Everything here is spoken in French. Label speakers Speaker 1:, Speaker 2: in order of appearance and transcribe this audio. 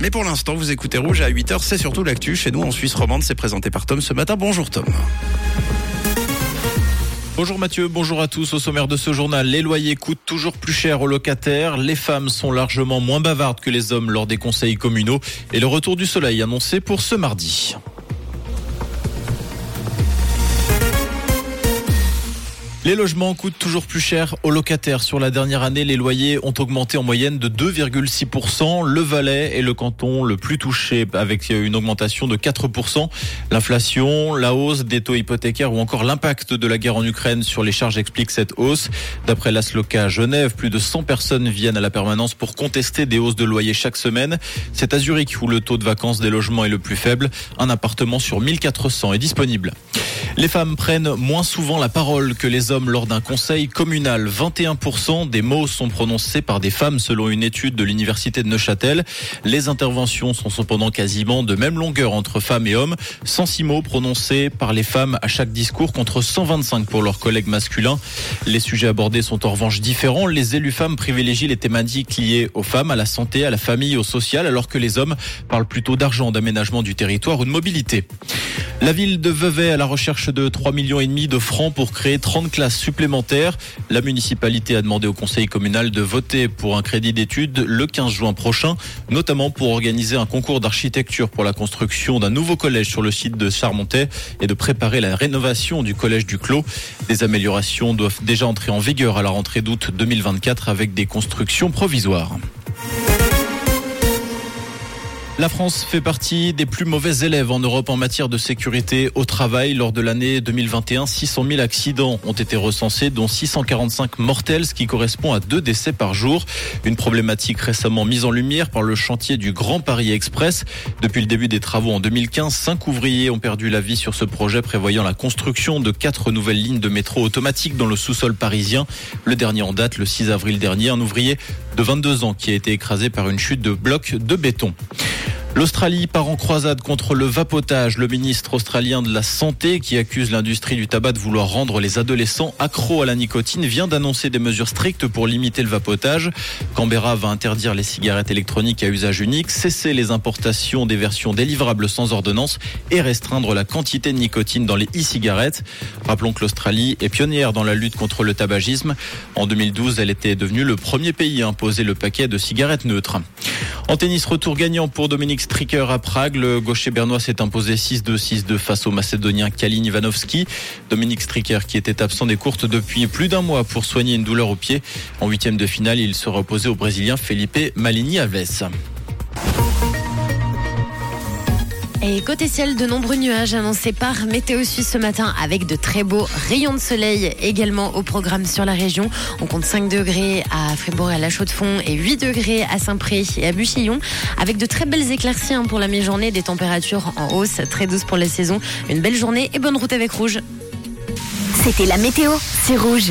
Speaker 1: Mais pour l'instant, vous écoutez Rouge à 8h, c'est surtout l'actu. Chez nous, en Suisse romande, c'est présenté par Tom ce matin. Bonjour Tom.
Speaker 2: Bonjour Mathieu, bonjour à tous. Au sommaire de ce journal, les loyers coûtent toujours plus cher aux locataires. Les femmes sont largement moins bavardes que les hommes lors des conseils communaux. Et le retour du soleil annoncé pour ce mardi. Les logements coûtent toujours plus cher aux locataires. Sur la dernière année, les loyers ont augmenté en moyenne de 2,6%. Le Valais est le canton le plus touché avec une augmentation de 4%. L'inflation, la hausse des taux hypothécaires ou encore l'impact de la guerre en Ukraine sur les charges expliquent cette hausse. D'après l'Asloca Genève, plus de 100 personnes viennent à la permanence pour contester des hausses de loyers chaque semaine. C'est à Zurich où le taux de vacances des logements est le plus faible. Un appartement sur 1400 est disponible. Les femmes prennent moins souvent la parole que les hommes lors d'un conseil communal. 21% des mots sont prononcés par des femmes selon une étude de l'université de Neuchâtel. Les interventions sont cependant quasiment de même longueur entre femmes et hommes. 106 mots prononcés par les femmes à chaque discours contre 125 pour leurs collègues masculins. Les sujets abordés sont en revanche différents. Les élus femmes privilégient les thématiques liées aux femmes, à la santé, à la famille, au social, alors que les hommes parlent plutôt d'argent, d'aménagement du territoire ou de mobilité. La ville de Vevey à la recherche de 3 millions et demi de francs pour créer 30 classes supplémentaires. La municipalité a demandé au conseil communal de voter pour un crédit d'études le 15 juin prochain, notamment pour organiser un concours d'architecture pour la construction d'un nouveau collège sur le site de Charmontet et de préparer la rénovation du collège du Clos. Des améliorations doivent déjà entrer en vigueur à la rentrée d'août 2024 avec des constructions provisoires. La France fait partie des plus mauvais élèves en Europe en matière de sécurité au travail. Lors de l'année 2021, 600 000 accidents ont été recensés, dont 645 mortels, ce qui correspond à deux décès par jour. Une problématique récemment mise en lumière par le chantier du Grand Paris Express. Depuis le début des travaux en 2015, cinq ouvriers ont perdu la vie sur ce projet prévoyant la construction de quatre nouvelles lignes de métro automatiques dans le sous-sol parisien. Le dernier en date, le 6 avril dernier, un ouvrier de 22 ans qui a été écrasé par une chute de blocs de béton. L'Australie part en croisade contre le vapotage. Le ministre australien de la Santé, qui accuse l'industrie du tabac de vouloir rendre les adolescents accros à la nicotine, vient d'annoncer des mesures strictes pour limiter le vapotage. Canberra va interdire les cigarettes électroniques à usage unique, cesser les importations des versions délivrables sans ordonnance et restreindre la quantité de nicotine dans les e-cigarettes. Rappelons que l'Australie est pionnière dans la lutte contre le tabagisme. En 2012, elle était devenue le premier pays à imposer le paquet de cigarettes neutres. En tennis, retour gagnant pour Dominique Stricker à Prague. Le gaucher bernois s'est imposé 6-2, 6-2 face au Macédonien Kalin Ivanovski. Dominique Stricker, qui était absent des courtes depuis plus d'un mois pour soigner une douleur au pied. En huitième de finale, il sera opposé au Brésilien Felipe Malini
Speaker 3: Et côté ciel, de nombreux nuages annoncés par Météo Suisse ce matin avec de très beaux rayons de soleil également au programme sur la région. On compte 5 degrés à Fribourg et à La Chaux-de-Fonds et 8 degrés à Saint-Pré et à Buchillon avec de très belles éclaircies hein, pour la mi-journée, des températures en hausse, très douces pour la saison. Une belle journée et bonne route avec Rouge.
Speaker 4: C'était la météo, c'est Rouge.